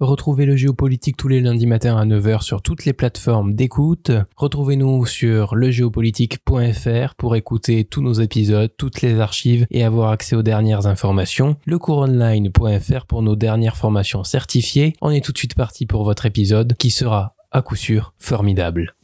Retrouvez le géopolitique tous les lundis matins à 9h sur toutes les plateformes d'écoute. Retrouvez-nous sur legéopolitique.fr pour écouter tous nos épisodes, toutes les archives et avoir accès aux dernières informations. Lecouronline.fr pour nos dernières formations certifiées. On est tout de suite parti pour votre épisode qui sera à coup sûr formidable.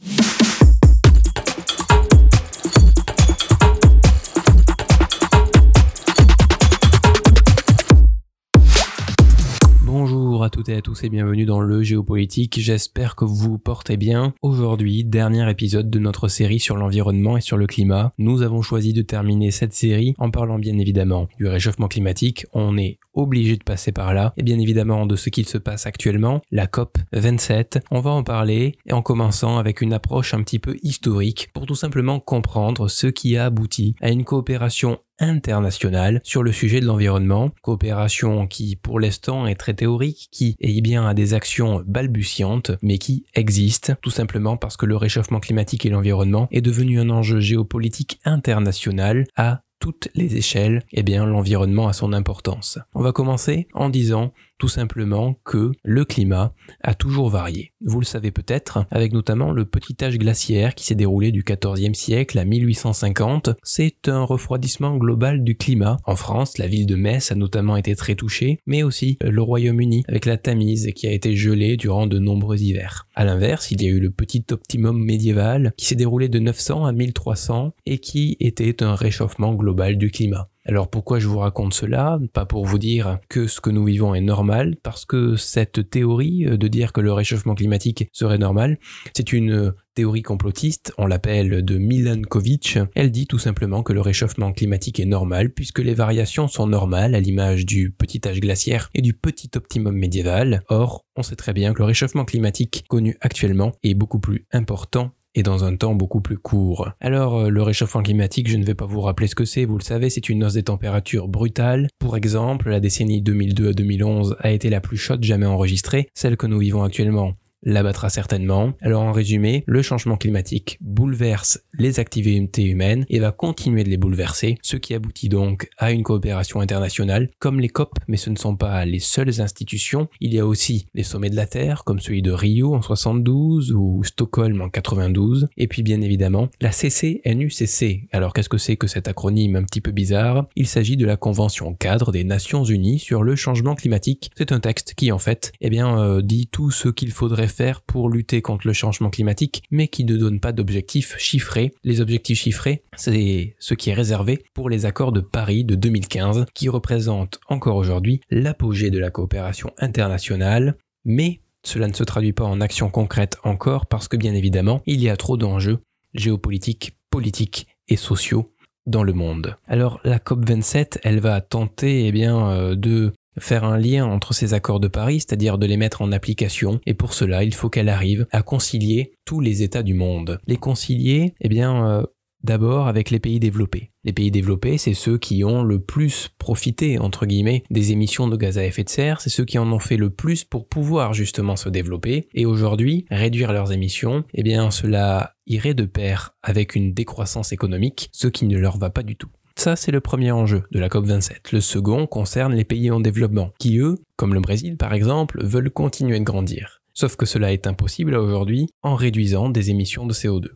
Toutes à tous et bienvenue dans le géopolitique. J'espère que vous vous portez bien. Aujourd'hui, dernier épisode de notre série sur l'environnement et sur le climat. Nous avons choisi de terminer cette série en parlant bien évidemment du réchauffement climatique. On est obligé de passer par là et bien évidemment de ce qu'il se passe actuellement, la COP 27. On va en parler et en commençant avec une approche un petit peu historique pour tout simplement comprendre ce qui a abouti à une coopération internationale sur le sujet de l'environnement, coopération qui pour l'instant est très théorique, qui est bien à des actions balbutiantes, mais qui existe tout simplement parce que le réchauffement climatique et l'environnement est devenu un enjeu géopolitique international à toutes les échelles, eh bien l'environnement a son importance. On va commencer en disant tout simplement que le climat a toujours varié. Vous le savez peut-être, avec notamment le petit âge glaciaire qui s'est déroulé du 14e siècle à 1850. C'est un refroidissement global du climat. En France, la ville de Metz a notamment été très touchée, mais aussi le Royaume-Uni avec la Tamise qui a été gelée durant de nombreux hivers. À l'inverse, il y a eu le petit optimum médiéval qui s'est déroulé de 900 à 1300 et qui était un réchauffement global du climat. Alors pourquoi je vous raconte cela? Pas pour vous dire que ce que nous vivons est normal, parce que cette théorie de dire que le réchauffement climatique serait normal, c'est une théorie complotiste, on l'appelle de Milankovitch, elle dit tout simplement que le réchauffement climatique est normal puisque les variations sont normales à l'image du petit âge glaciaire et du petit optimum médiéval. Or, on sait très bien que le réchauffement climatique connu actuellement est beaucoup plus important et dans un temps beaucoup plus court. Alors euh, le réchauffement climatique, je ne vais pas vous rappeler ce que c'est, vous le savez, c'est une hausse des températures brutale. Pour exemple, la décennie 2002 à 2011 a été la plus chaude jamais enregistrée, celle que nous vivons actuellement l'abattra certainement. Alors en résumé, le changement climatique bouleverse les activités humaines et va continuer de les bouleverser, ce qui aboutit donc à une coopération internationale comme les COP, mais ce ne sont pas les seules institutions. Il y a aussi les sommets de la Terre, comme celui de Rio en 72 ou Stockholm en 92, et puis bien évidemment la CCNUCC. Alors qu'est-ce que c'est que cet acronyme un petit peu bizarre? Il s'agit de la Convention cadre des Nations Unies sur le changement climatique. C'est un texte qui en fait, eh bien, euh, dit tout ce qu'il faudrait pour lutter contre le changement climatique, mais qui ne donne pas d'objectifs chiffrés. Les objectifs chiffrés, c'est ce qui est réservé pour les accords de Paris de 2015, qui représentent encore aujourd'hui l'apogée de la coopération internationale, mais cela ne se traduit pas en actions concrètes encore parce que bien évidemment, il y a trop d'enjeux géopolitiques, politiques et sociaux dans le monde. Alors la COP27, elle va tenter eh bien, euh, de faire un lien entre ces accords de Paris, c'est-à-dire de les mettre en application, et pour cela, il faut qu'elle arrive à concilier tous les États du monde. Les concilier, eh bien, euh, d'abord avec les pays développés. Les pays développés, c'est ceux qui ont le plus profité, entre guillemets, des émissions de gaz à effet de serre, c'est ceux qui en ont fait le plus pour pouvoir justement se développer, et aujourd'hui, réduire leurs émissions, eh bien, cela irait de pair avec une décroissance économique, ce qui ne leur va pas du tout. Ça, c'est le premier enjeu de la COP27. Le second concerne les pays en développement, qui eux, comme le Brésil par exemple, veulent continuer de grandir. Sauf que cela est impossible aujourd'hui en réduisant des émissions de CO2.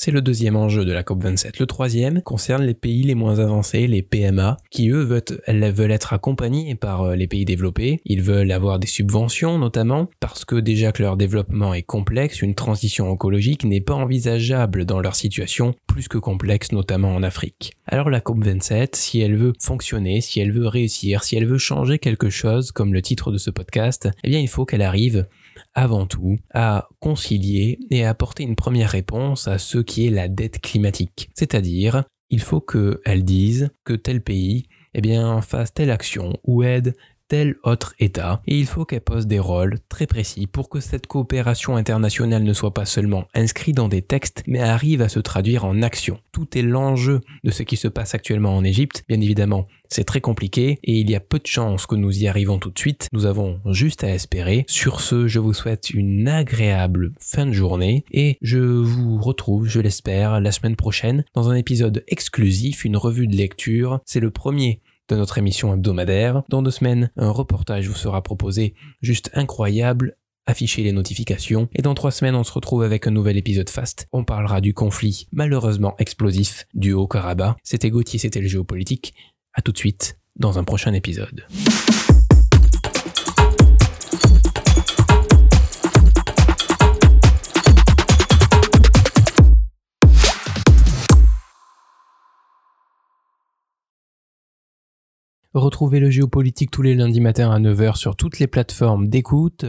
C'est le deuxième enjeu de la COP27. Le troisième concerne les pays les moins avancés, les PMA, qui eux veulent, être accompagnés par euh, les pays développés. Ils veulent avoir des subventions notamment parce que déjà que leur développement est complexe, une transition écologique n'est pas envisageable dans leur situation plus que complexe notamment en Afrique. Alors la COP27, si elle veut fonctionner, si elle veut réussir, si elle veut changer quelque chose comme le titre de ce podcast, eh bien il faut qu'elle arrive avant tout à concilier et à apporter une première réponse à ce qui est la dette climatique. C'est-à-dire, il faut qu'elle dise que tel pays eh bien, fasse telle action ou aide tel autre État, et il faut qu'elle pose des rôles très précis pour que cette coopération internationale ne soit pas seulement inscrite dans des textes, mais arrive à se traduire en action. Tout est l'enjeu de ce qui se passe actuellement en Égypte, bien évidemment. C'est très compliqué et il y a peu de chances que nous y arrivons tout de suite. Nous avons juste à espérer. Sur ce, je vous souhaite une agréable fin de journée et je vous retrouve, je l'espère, la semaine prochaine dans un épisode exclusif, une revue de lecture. C'est le premier de notre émission hebdomadaire. Dans deux semaines, un reportage vous sera proposé juste incroyable afficher les notifications. Et dans trois semaines, on se retrouve avec un nouvel épisode Fast. On parlera du conflit malheureusement explosif du Haut-Karabakh. C'était Gauthier, c'était le géopolitique. À tout de suite dans un prochain épisode. Retrouvez le géopolitique tous les lundis matins à 9h sur toutes les plateformes d'écoute.